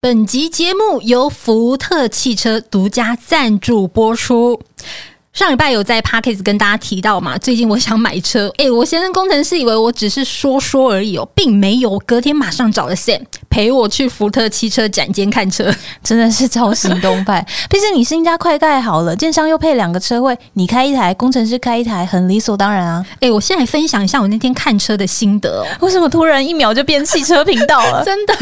本集节目由福特汽车独家赞助播出。上礼拜有在 Podcast 跟大家提到嘛，最近我想买车，哎，我先生工程师以为我只是说说而已哦，并没有。隔天马上找了 Sam 陪我去福特汽车展间看车，真的是超行动派。毕竟你新家快盖好了，建商又配两个车位，你开一台，工程师开一台，很理所当然啊。哎，我现在分享一下我那天看车的心得哦。为什么突然一秒就变汽车频道了？真的，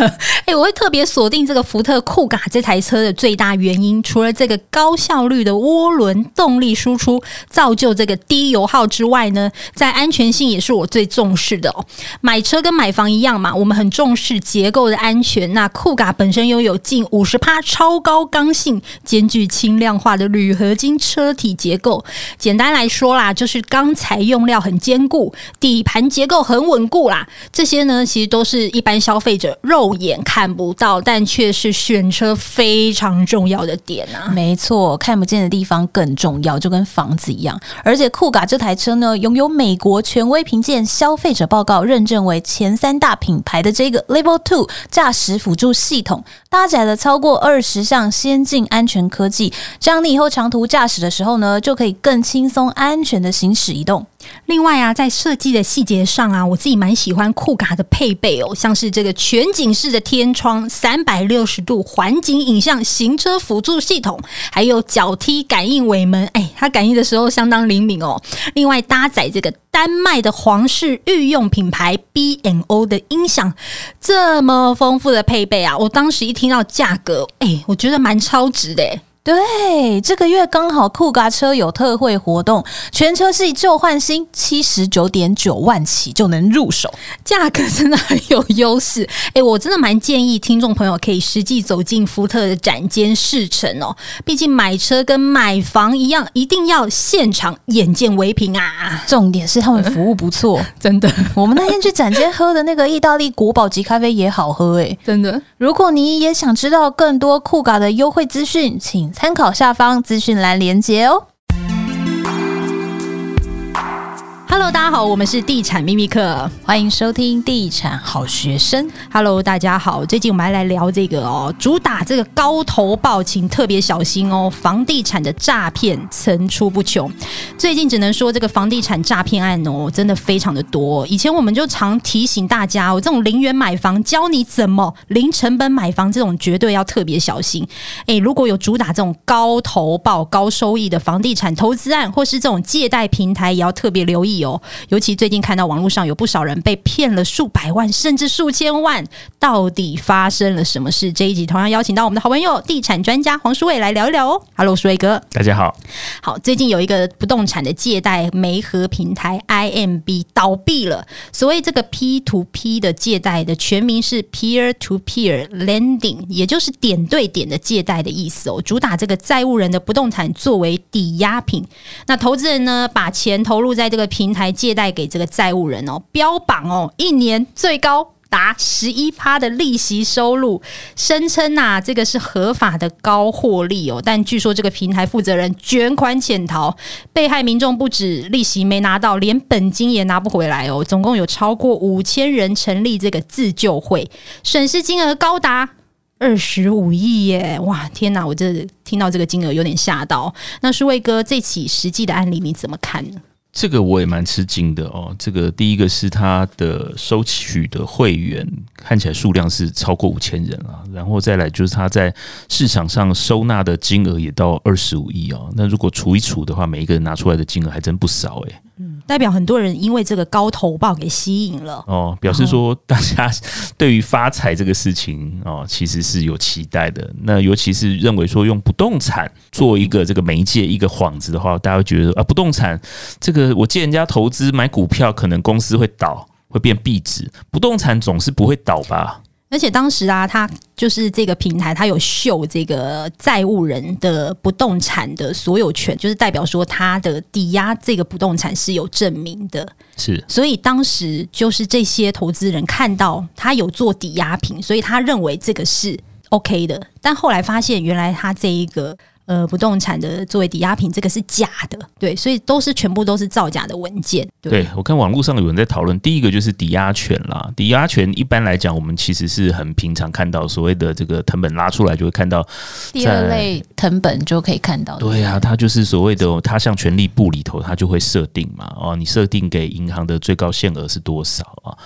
哎，我会特别锁定这个福特酷卡这台车的最大原因，除了这个高效率的涡轮动力。输出造就这个低油耗之外呢，在安全性也是我最重视的哦。买车跟买房一样嘛，我们很重视结构的安全。那酷卡本身拥有近五十趴超高刚性、兼具轻量化的铝合金车体结构。简单来说啦，就是钢材用料很坚固，底盘结构很稳固啦。这些呢，其实都是一般消费者肉眼看不到，但却是选车非常重要的点啊。没错，看不见的地方更重要，就跟房子一样，而且酷嘎这台车呢，拥有美国权威评鉴消费者报告认证为前三大品牌的这个 Level Two 驾驶辅助系统，搭载了超过二十项先进安全科技，这样你以后长途驾驶的时候呢，就可以更轻松安全的行驶移动。另外啊，在设计的细节上啊，我自己蛮喜欢酷卡的配备哦，像是这个全景式的天窗、三百六十度环景影像、行车辅助系统，还有脚踢感应尾门，哎，它感应的时候相当灵敏哦。另外搭载这个丹麦的皇室御用品牌 B&O 的音响，这么丰富的配备啊，我当时一听到价格，哎，我觉得蛮超值的。对，这个月刚好酷嘎车有特惠活动，全车系旧换新，七十九点九万起就能入手，价格真的很有优势。哎，我真的蛮建议听众朋友可以实际走进福特的展间试乘哦，毕竟买车跟买房一样，一定要现场眼见为凭啊。重点是他们服务不错，真的。我们那天去展间喝的那个意大利国宝级咖啡也好喝哎，真的。如果你也想知道更多酷嘎的优惠资讯，请。参考下方资讯栏连接哦。Hello，大家好，我们是地产秘密课，欢迎收听地产好学生。Hello，大家好，最近我们来来聊这个哦，主打这个高投报，请特别小心哦，房地产的诈骗层出不穷。最近只能说这个房地产诈骗案哦，真的非常的多。以前我们就常提醒大家，哦这种零元买房，教你怎么零成本买房，这种绝对要特别小心。诶，如果有主打这种高投报、高收益的房地产投资案，或是这种借贷平台，也要特别留意哦。尤其最近看到网络上有不少人被骗了数百万甚至数千万，到底发生了什么事？这一集同样邀请到我们的好朋友地产专家黄书伟来聊一聊哦。Hello，书伟哥，大家好。好，最近有一个不动产的借贷媒合平台 IMB 倒闭了。所谓这个 P to P 的借贷的全名是 Peer to Peer Lending，也就是点对点的借贷的意思哦。主打这个债务人的不动产作为抵押品，那投资人呢，把钱投入在这个平平台借贷给这个债务人哦，标榜哦，一年最高达十一趴的利息收入，声称呐，这个是合法的高获利哦。但据说这个平台负责人卷款潜逃，被害民众不止利息没拿到，连本金也拿不回来哦。总共有超过五千人成立这个自救会，损失金额高达二十五亿耶！哇，天哪，我这听到这个金额有点吓到。那书伟哥，这起实际的案例你怎么看呢？这个我也蛮吃惊的哦。这个第一个是他的收取的会员看起来数量是超过五千人啊，然后再来就是他在市场上收纳的金额也到二十五亿哦。那如果除一除的话，每一个人拿出来的金额还真不少诶。嗯，代表很多人因为这个高投报给吸引了哦，表示说大家 对于发财这个事情哦，其实是有期待的。那尤其是认为说用不动产做一个这个媒介一个幌子的话，大家会觉得啊，不动产这个我借人家投资买股票，可能公司会倒，会变壁纸，不动产总是不会倒吧？而且当时啊，他就是这个平台，他有秀这个债务人的不动产的所有权，就是代表说他的抵押这个不动产是有证明的。是，所以当时就是这些投资人看到他有做抵押品，所以他认为这个是 OK 的。但后来发现，原来他这一个呃不动产的作为抵押品，这个是假的，对，所以都是全部都是造假的文件。对，对我看网络上有人在讨论，第一个就是抵押权啦，抵押权一般来讲，我们其实是很平常看到所谓的这个藤本拉出来就会看到第二类藤本就可以看到。对啊，它就是所谓的他项权利部里头，它就会设定嘛，哦，你设定给银行的最高限额是多少啊？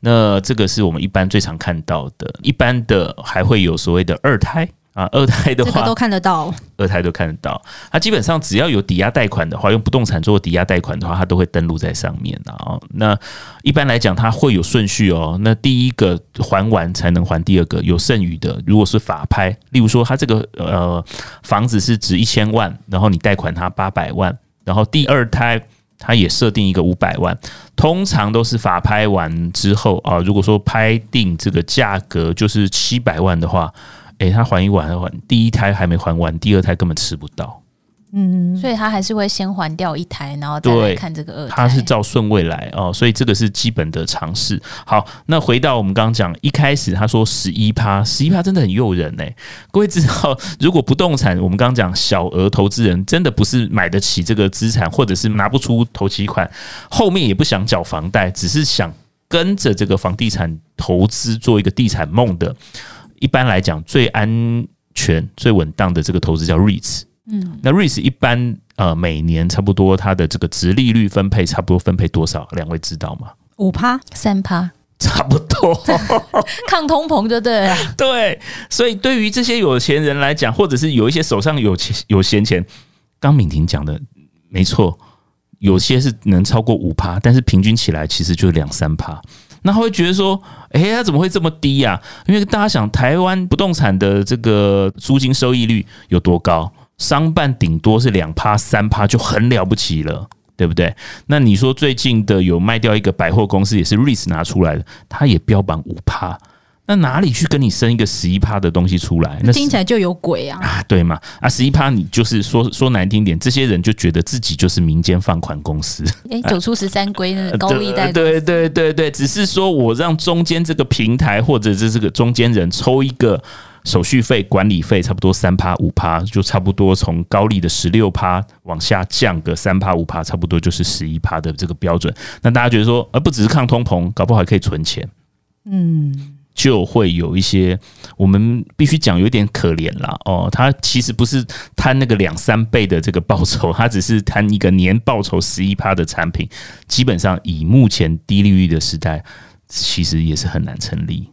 那这个是我们一般最常看到的，一般的还会有所谓的二胎啊，二胎的话，这个都看得到，二胎都看得到。它基本上只要有抵押贷款的话，用不动产做抵押贷款的话，它都会登录在上面啊。那一般来讲，它会有顺序哦。那第一个还完才能还第二个，有剩余的，如果是法拍，例如说它这个呃房子是值一千万，然后你贷款它八百万，然后第二胎。他也设定一个五百万，通常都是法拍完之后啊，如果说拍定这个价格就是七百万的话，诶，他还一晚还第一胎还没还完，第二胎根本吃不到。嗯，所以他还是会先还掉一台，然后再来看这个二胎。他是照顺位来哦，所以这个是基本的常识。好，那回到我们刚刚讲一开始，他说十一趴，十一趴真的很诱人呢。各位知道，如果不动产，我们刚刚讲小额投资人真的不是买得起这个资产，或者是拿不出头期款，后面也不想缴房贷，只是想跟着这个房地产投资做一个地产梦的。一般来讲，最安全、最稳当的这个投资叫 REITs。嗯，那 REITs 一般呃每年差不多它的这个值利率分配差不多分配多少？两位知道吗？五趴、三趴，差不多，抗通膨就对了。对，所以对于这些有钱人来讲，或者是有一些手上有钱有闲钱，刚敏婷讲的没错，有些是能超过五趴，但是平均起来其实就两三趴。那他会觉得说，哎，他怎么会这么低呀？因为大家想，台湾不动产的这个租金收益率有多高？商办顶多是两趴三趴就很了不起了，对不对？那你说最近的有卖掉一个百货公司，也是 REITs 拿出来的，它也标榜五趴，那哪里去跟你生一个十一趴的东西出来？那听起来就有鬼啊！啊，对嘛？啊，十一趴你就是说说难听点，这些人就觉得自己就是民间放款公司，哎，九出十三归那个高利贷，对对对对，只是说我让中间这个平台或者是这个中间人抽一个。手续费、管理费差不多三趴五趴，就差不多从高利的十六趴往下降个三趴五趴，差不多就是十一趴的这个标准。那大家觉得说，而不只是抗通膨，搞不好还可以存钱，嗯，就会有一些我们必须讲有点可怜啦哦。他其实不是贪那个两三倍的这个报酬，他只是贪一个年报酬十一趴的产品。基本上以目前低利率的时代，其实也是很难成立。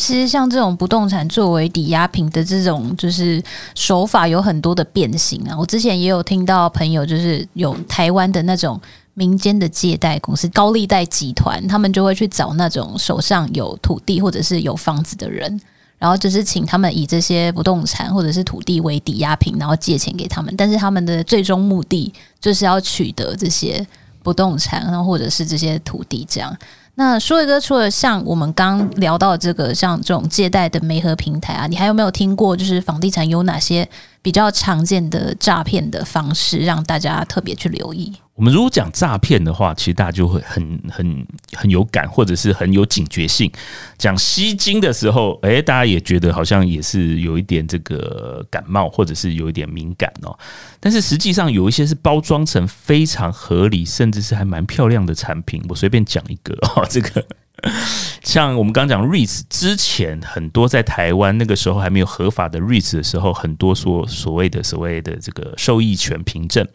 其实像这种不动产作为抵押品的这种就是手法有很多的变形啊。我之前也有听到朋友就是有台湾的那种民间的借贷公司、高利贷集团，他们就会去找那种手上有土地或者是有房子的人，然后就是请他们以这些不动产或者是土地为抵押品，然后借钱给他们。但是他们的最终目的就是要取得这些不动产，然后或者是这些土地这样。那舒瑞哥，除了像我们刚聊到这个，像这种借贷的媒合平台啊，你还有没有听过？就是房地产有哪些比较常见的诈骗的方式，让大家特别去留意？我们如果讲诈骗的话，其实大家就会很很很有感，或者是很有警觉性。讲吸金的时候，诶，大家也觉得好像也是有一点这个感冒，或者是有一点敏感哦。但是实际上有一些是包装成非常合理，甚至是还蛮漂亮的产品。我随便讲一个哦，这个 像我们刚讲 REITs 之前很多在台湾那个时候还没有合法的 REITs 的时候，很多说所谓的所谓的这个受益权凭证。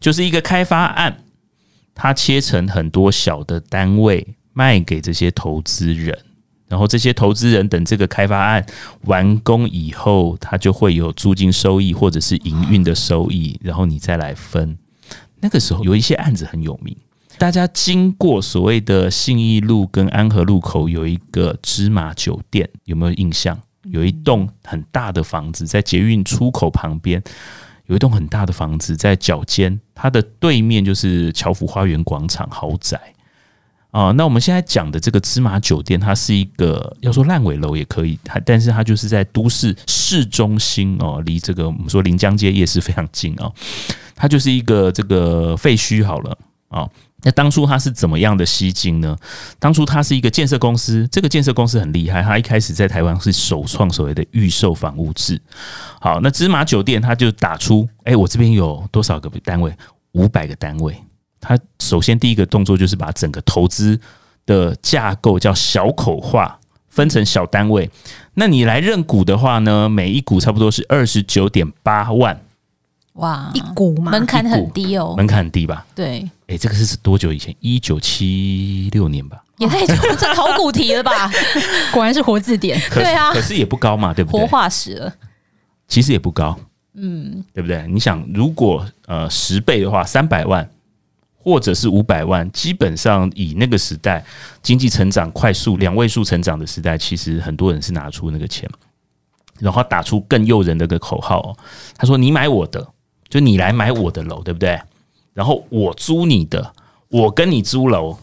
就是一个开发案，它切成很多小的单位卖给这些投资人，然后这些投资人等这个开发案完工以后，它就会有租金收益或者是营运的收益，然后你再来分。那个时候有一些案子很有名，大家经过所谓的信义路跟安和路口有一个芝麻酒店，有没有印象？有一栋很大的房子在捷运出口旁边。有一栋很大的房子在脚尖，它的对面就是侨福花园广场豪宅啊。那我们现在讲的这个芝麻酒店，它是一个要说烂尾楼也可以，它但是它就是在都市市中心哦，离这个我们说临江街夜市非常近哦。它就是一个这个废墟好了啊。那当初他是怎么样的吸金呢？当初他是一个建设公司，这个建设公司很厉害，他一开始在台湾是首创所谓的预售房屋制。好，那芝麻酒店他就打出，哎，我这边有多少个单位？五百个单位。他首先第一个动作就是把整个投资的架构叫小口化，分成小单位。那你来认股的话呢，每一股差不多是二十九点八万。哇，一股嘛，门槛很低哦，门槛很低吧？对，哎、欸，这个是多久以前？一九七六年吧？也太久，这考古题了吧？果然是活字典。对啊，可是也不高嘛，对不对？活化石了，其实也不高，嗯，对不对？你想，如果呃十倍的话，三百万或者是五百万，基本上以那个时代经济成长快速两位数成长的时代，其实很多人是拿出那个钱，然后打出更诱人的个口号哦。他说：“你买我的。”就你来买我的楼，对不对？然后我租你的，我跟你租楼，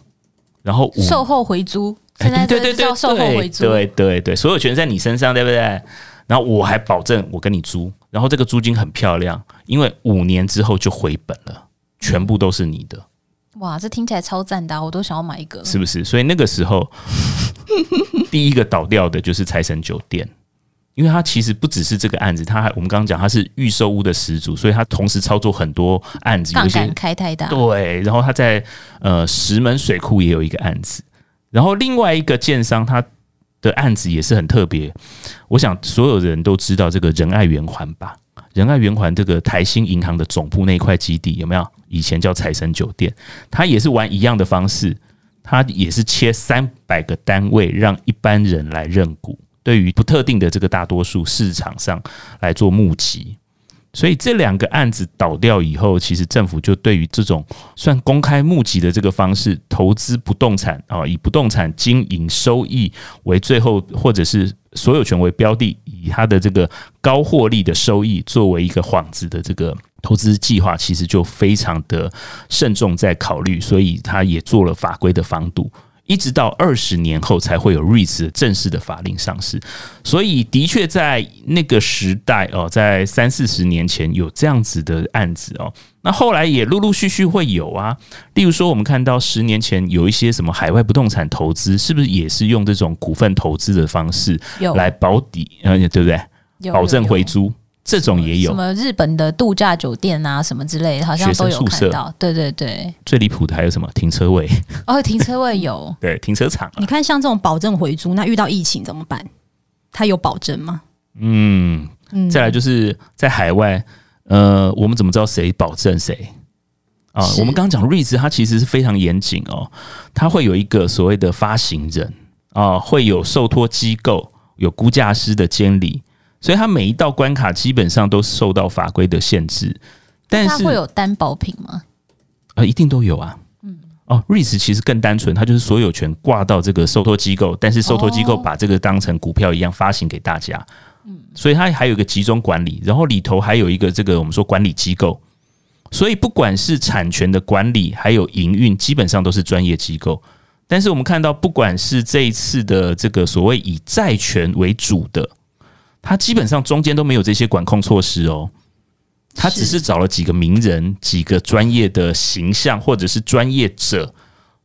然后售后回租，现在对对对，售后回租，对对对，所有权在你身上，对不对？然后我还保证我跟你租，然后这个租金很漂亮，因为五年之后就回本了，全部都是你的。哇，这听起来超赞的，我都想要买一个，是不是？所以那个时候 第一个倒掉的就是财神酒店。因为他其实不只是这个案子，他还我们刚刚讲他是预售屋的始祖，所以他同时操作很多案子，杠杆开太大。对，然后他在呃石门水库也有一个案子，然后另外一个建商他的案子也是很特别。我想所有人都知道这个仁爱圆环吧？仁爱圆环这个台新银行的总部那块基地有没有？以前叫财神酒店，他也是玩一样的方式，他也是切三百个单位，让一般人来认股。对于不特定的这个大多数市场上来做募集，所以这两个案子倒掉以后，其实政府就对于这种算公开募集的这个方式投资不动产啊，以不动产经营收益为最后，或者是所有权为标的，以它的这个高获利的收益作为一个幌子的这个投资计划，其实就非常的慎重在考虑，所以他也做了法规的防堵。一直到二十年后才会有 REITs 正式的法令上市，所以的确在那个时代哦，在三四十年前有这样子的案子哦，那后来也陆陆续续会有啊。例如说，我们看到十年前有一些什么海外不动产投资，是不是也是用这种股份投资的方式来保底，嗯，对不对？保证回租。这种也有什么日本的度假酒店啊，什么之类的，好像都有看到。对对对，最离谱的还有什么停车位？哦，停车位有。对，停车场。你看，像这种保证回租，那遇到疫情怎么办？它有保证吗？嗯，再来就是在海外，呃，我们怎么知道谁保证谁啊？我们刚刚讲 REITs，它其实是非常严谨哦，它会有一个所谓的发行人啊，会有受托机构，有估价师的监理。所以它每一道关卡基本上都受到法规的限制，但是它会有担保品吗？呃，一定都有啊。嗯，哦，REITs 其实更单纯，它就是所有权挂到这个受托机构，但是受托机构把这个当成股票一样发行给大家。嗯，所以它还有一个集中管理，然后里头还有一个这个我们说管理机构，所以不管是产权的管理还有营运，基本上都是专业机构。但是我们看到，不管是这一次的这个所谓以债权为主的。他基本上中间都没有这些管控措施哦，他只是找了几个名人、几个专业的形象或者是专业者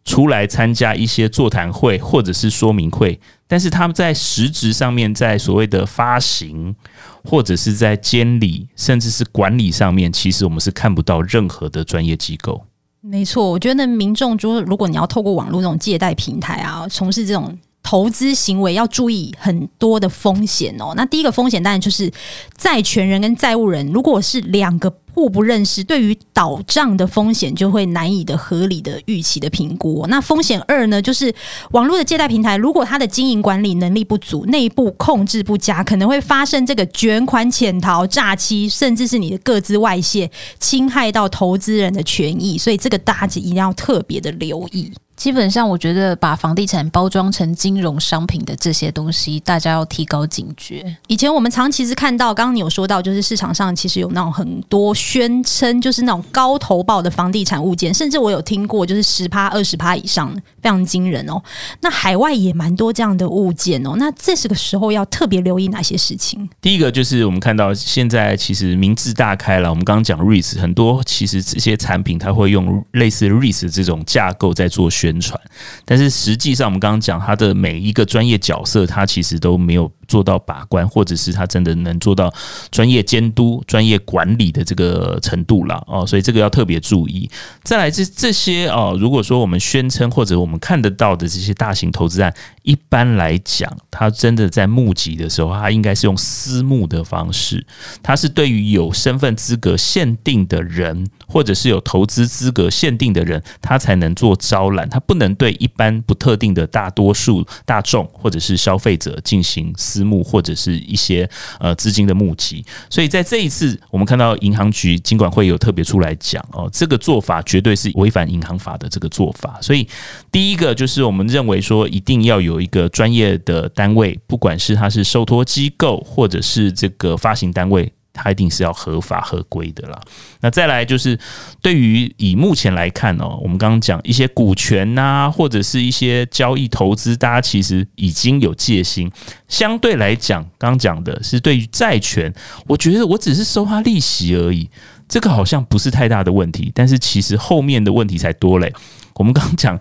出来参加一些座谈会或者是说明会，但是他们在实质上面，在所谓的发行或者是在监理甚至是管理上面，其实我们是看不到任何的专业机构。没错，我觉得民众就是如果你要透过网络这种借贷平台啊，从事这种。投资行为要注意很多的风险哦。那第一个风险当然就是债权人跟债务人，如果是两个互不认识，对于倒账的风险就会难以的合理的预期的评估。那风险二呢，就是网络的借贷平台，如果它的经营管理能力不足，内部控制不佳，可能会发生这个卷款潜逃、诈欺，甚至是你的个资外泄，侵害到投资人的权益。所以这个大家一定要特别的留意。基本上，我觉得把房地产包装成金融商品的这些东西，大家要提高警觉。以前我们常其实看到，刚刚你有说到，就是市场上其实有那种很多宣称，就是那种高投报的房地产物件，甚至我有听过，就是十趴、二十趴以上，非常惊人哦。那海外也蛮多这样的物件哦。那这是个时候要特别留意哪些事情？第一个就是我们看到现在其实名字大开了，我们刚刚讲 REITs 很多，其实这些产品它会用类似 REITs 这种架构在做宣。宣传，但是实际上，我们刚刚讲他的每一个专业角色，他其实都没有做到把关，或者是他真的能做到专业监督、专业管理的这个程度了哦，所以这个要特别注意。再来，这这些哦，如果说我们宣称或者我们看得到的这些大型投资案，一般来讲，他真的在募集的时候，他应该是用私募的方式，他是对于有身份资格限定的人，或者是有投资资格限定的人，他才能做招揽，他不能对一般不特定的大多数大众或者是消费者进行私私募或者是一些呃资金的募集。所以在这一次，我们看到银行局尽管会有特别出来讲哦，这个做法绝对是违反银行法的这个做法。所以第一个就是我们认为说，一定要有一个专业的单位，不管是它是受托机构或者是这个发行单位。它一定是要合法合规的啦。那再来就是，对于以目前来看哦，我们刚刚讲一些股权呐，或者是一些交易投资，大家其实已经有戒心。相对来讲，刚刚讲的是对于债权，我觉得我只是收他利息而已，这个好像不是太大的问题。但是其实后面的问题才多嘞。我们刚刚讲。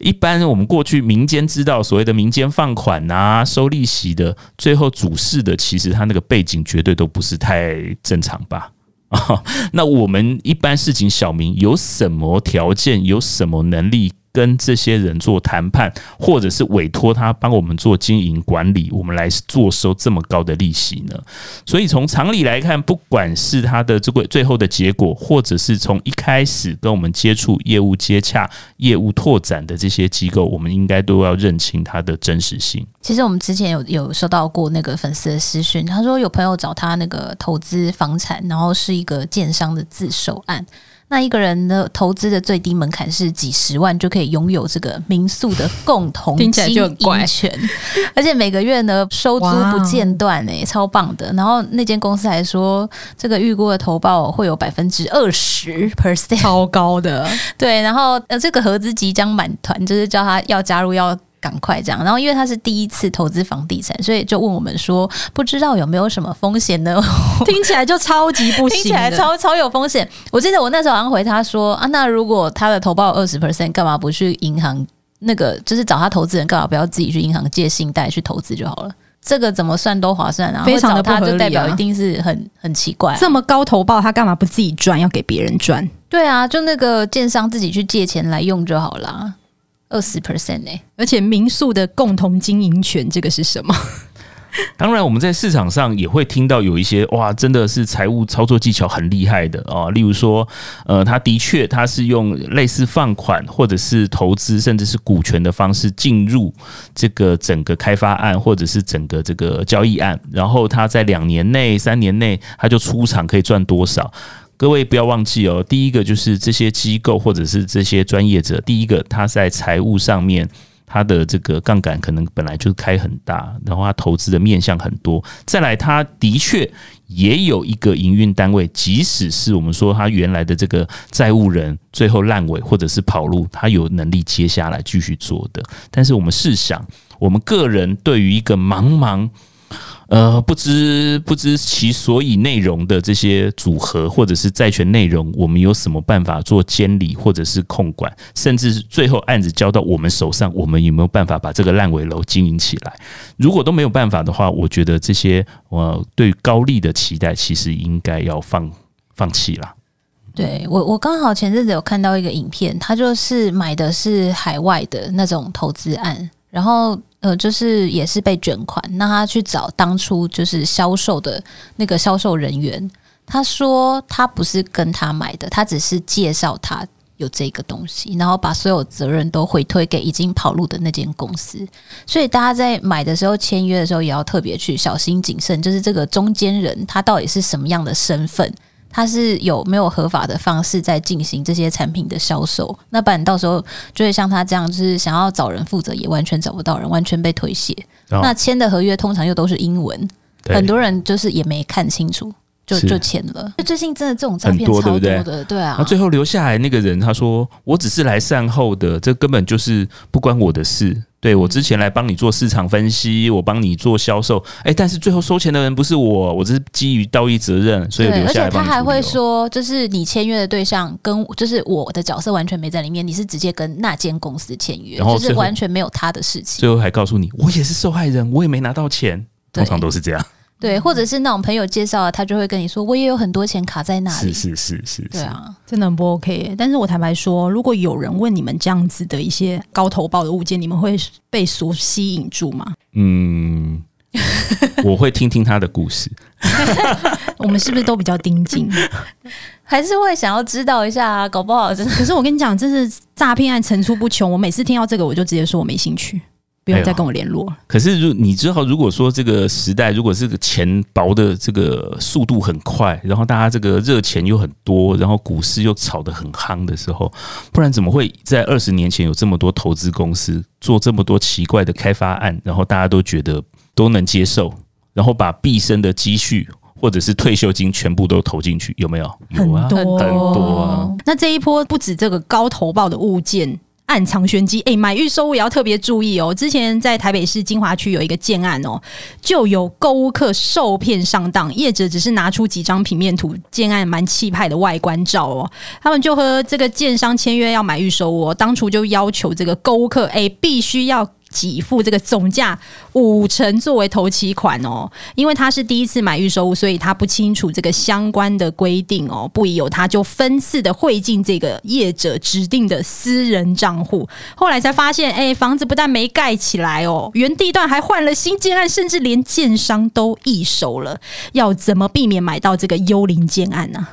一般我们过去民间知道所谓的民间放款啊、收利息的，最后主事的其实他那个背景绝对都不是太正常吧？啊，那我们一般事情小民有什么条件、有什么能力？跟这些人做谈判，或者是委托他帮我们做经营管理，我们来做收这么高的利息呢？所以从常理来看，不管是他的这个最后的结果，或者是从一开始跟我们接触、业务接洽、业务拓展的这些机构，我们应该都要认清它的真实性。其实我们之前有有收到过那个粉丝的私讯，他说有朋友找他那个投资房产，然后是一个建商的自首案。那一个人的投资的最低门槛是几十万就可以拥有这个民宿的共同 经营权，而且每个月呢收租不间断诶，超棒的。然后那间公司还说，这个预估的投报会有百分之二十 percent，超高的。对，然后呃，这个合资即将满团，就是叫他要加入要。赶快这样，然后因为他是第一次投资房地产，所以就问我们说，不知道有没有什么风险呢？听起来就超级不行，听起来超超有风险。我记得我那时候好像回他说啊，那如果他的投报二十 percent，干嘛不去银行？那个就是找他投资人，干嘛不要自己去银行借信贷去投资就好了？这个怎么算都划算啊！非常的不合理啊，就代表一定是很很奇怪啊。这么高投报，他干嘛不自己赚，要给别人赚？对啊，就那个建商自己去借钱来用就好了。二十 percent 呢，而且民宿的共同经营权，这个是什么？当然，我们在市场上也会听到有一些哇，真的是财务操作技巧很厉害的啊。例如说，呃，他的确他是用类似放款或者是投资，甚至是股权的方式进入这个整个开发案或者是整个这个交易案，然后他在两年内、三年内他就出场可以赚多少。各位不要忘记哦，第一个就是这些机构或者是这些专业者，第一个他在财务上面，他的这个杠杆可能本来就开很大，然后他投资的面向很多。再来，他的确也有一个营运单位，即使是我们说他原来的这个债务人最后烂尾或者是跑路，他有能力接下来继续做的。但是我们试想，我们个人对于一个茫茫。呃，不知不知其所以内容的这些组合，或者是债权内容，我们有什么办法做监理或者是控管？甚至最后案子交到我们手上，我们有没有办法把这个烂尾楼经营起来？如果都没有办法的话，我觉得这些呃对高利的期待，其实应该要放放弃了。对我，我刚好前阵子有看到一个影片，他就是买的是海外的那种投资案，然后。呃，就是也是被卷款，那他去找当初就是销售的那个销售人员，他说他不是跟他买的，他只是介绍他有这个东西，然后把所有责任都回推给已经跑路的那间公司。所以大家在买的时候签约的时候，也要特别去小心谨慎，就是这个中间人他到底是什么样的身份。它是有没有合法的方式在进行这些产品的销售？那不然到时候就会像他这样，就是想要找人负责，也完全找不到人，完全被推卸。哦、那签的合约通常又都是英文，很多人就是也没看清楚。就就签了，最近真的这种诈骗超多的，对，对，对啊。那最后留下来那个人他说：“我只是来善后的，这根本就是不关我的事。对”我之前来帮你做市场分析，我帮你做销售，哎，但是最后收钱的人不是我，我只是基于道义责任，所以留下来。而且他还会说，就是你签约的对象跟就是我的角色完全没在里面，你是直接跟那间公司签约，然后就是完全没有他的事情。最后还告诉你，我也是受害人，我也没拿到钱，通常都是这样。对，或者是那种朋友介绍，他就会跟你说，我也有很多钱卡在那里。是是是是，对啊，真的很不 OK。但是我坦白说，如果有人问你们这样子的一些高投报的物件，你们会被所吸引住吗？嗯，我会听听他的故事。我们是不是都比较盯紧？还是会想要知道一下啊？搞不好真的。可是我跟你讲，这是诈骗案层出不穷。我每次听到这个，我就直接说我没兴趣。不用再跟我联络。可是，如你知道，如果说这个时代，如果这个钱薄的这个速度很快，然后大家这个热钱又很多，然后股市又炒得很夯的时候，不然怎么会在二十年前有这么多投资公司做这么多奇怪的开发案，然后大家都觉得都能接受，然后把毕生的积蓄或者是退休金全部都投进去，有没有？有啊，很多很多啊。那这一波不止这个高投报的物件。暗藏玄机，哎、欸，买预售物也要特别注意哦。之前在台北市金华区有一个建案哦，就有购物客受骗上当，业者只是拿出几张平面图，建案蛮气派的外观照哦，他们就和这个建商签约要买预售屋，当初就要求这个购物客，哎、欸，必须要。给付这个总价五成作为头期款哦，因为他是第一次买预售屋，所以他不清楚这个相关的规定哦，不疑有他，就分次的汇进这个业者指定的私人账户，后来才发现，哎，房子不但没盖起来哦，原地段还换了新建案，甚至连建商都易手了，要怎么避免买到这个幽灵建案呢？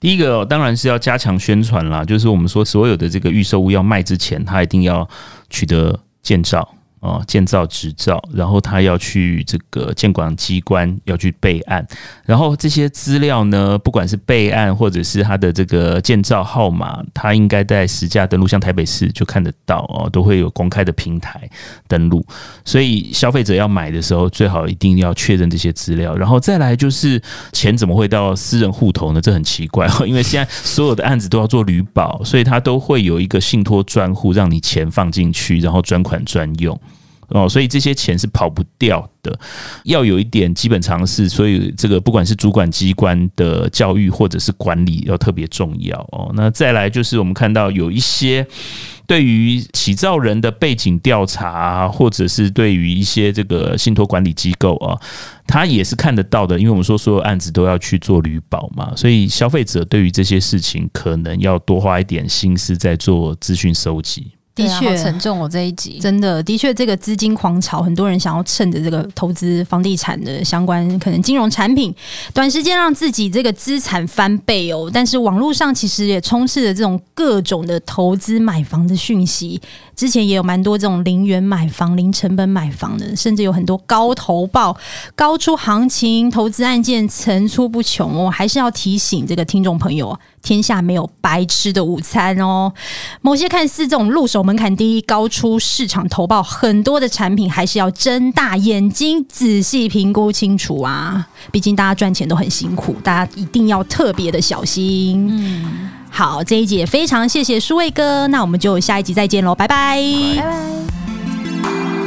第一个当然是要加强宣传啦，就是我们说所有的这个预售屋要卖之前，他一定要取得建造。哦，建造执照，然后他要去这个建管机关要去备案，然后这些资料呢，不管是备案或者是他的这个建造号码，他应该在实价登录，像台北市就看得到哦，都会有公开的平台登录。所以消费者要买的时候，最好一定要确认这些资料，然后再来就是钱怎么会到私人户头呢？这很奇怪，因为现在所有的案子都要做旅保，所以他都会有一个信托专户，让你钱放进去，然后专款专用。哦，所以这些钱是跑不掉的，要有一点基本常识。所以这个不管是主管机关的教育或者是管理，要特别重要哦。那再来就是我们看到有一些对于起造人的背景调查，或者是对于一些这个信托管理机构啊，他也是看得到的。因为我们说所有案子都要去做履保嘛，所以消费者对于这些事情可能要多花一点心思在做资讯收集。的确沉重，我这一集真的的确，这个资金狂潮，很多人想要趁着这个投资房地产的相关可能金融产品，短时间让自己这个资产翻倍哦。但是网络上其实也充斥着这种各种的投资买房的讯息，之前也有蛮多这种零元买房、零成本买房的，甚至有很多高投报、高出行情投资案件层出不穷哦。还是要提醒这个听众朋友。天下没有白吃的午餐哦。某些看似这种入手门槛低、高出市场投报很多的产品，还是要睁大眼睛仔细评估清楚啊！毕竟大家赚钱都很辛苦，大家一定要特别的小心。嗯，好，这一集也非常谢谢舒卫哥，那我们就下一集再见喽，拜拜，拜拜。